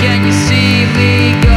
Can you see me?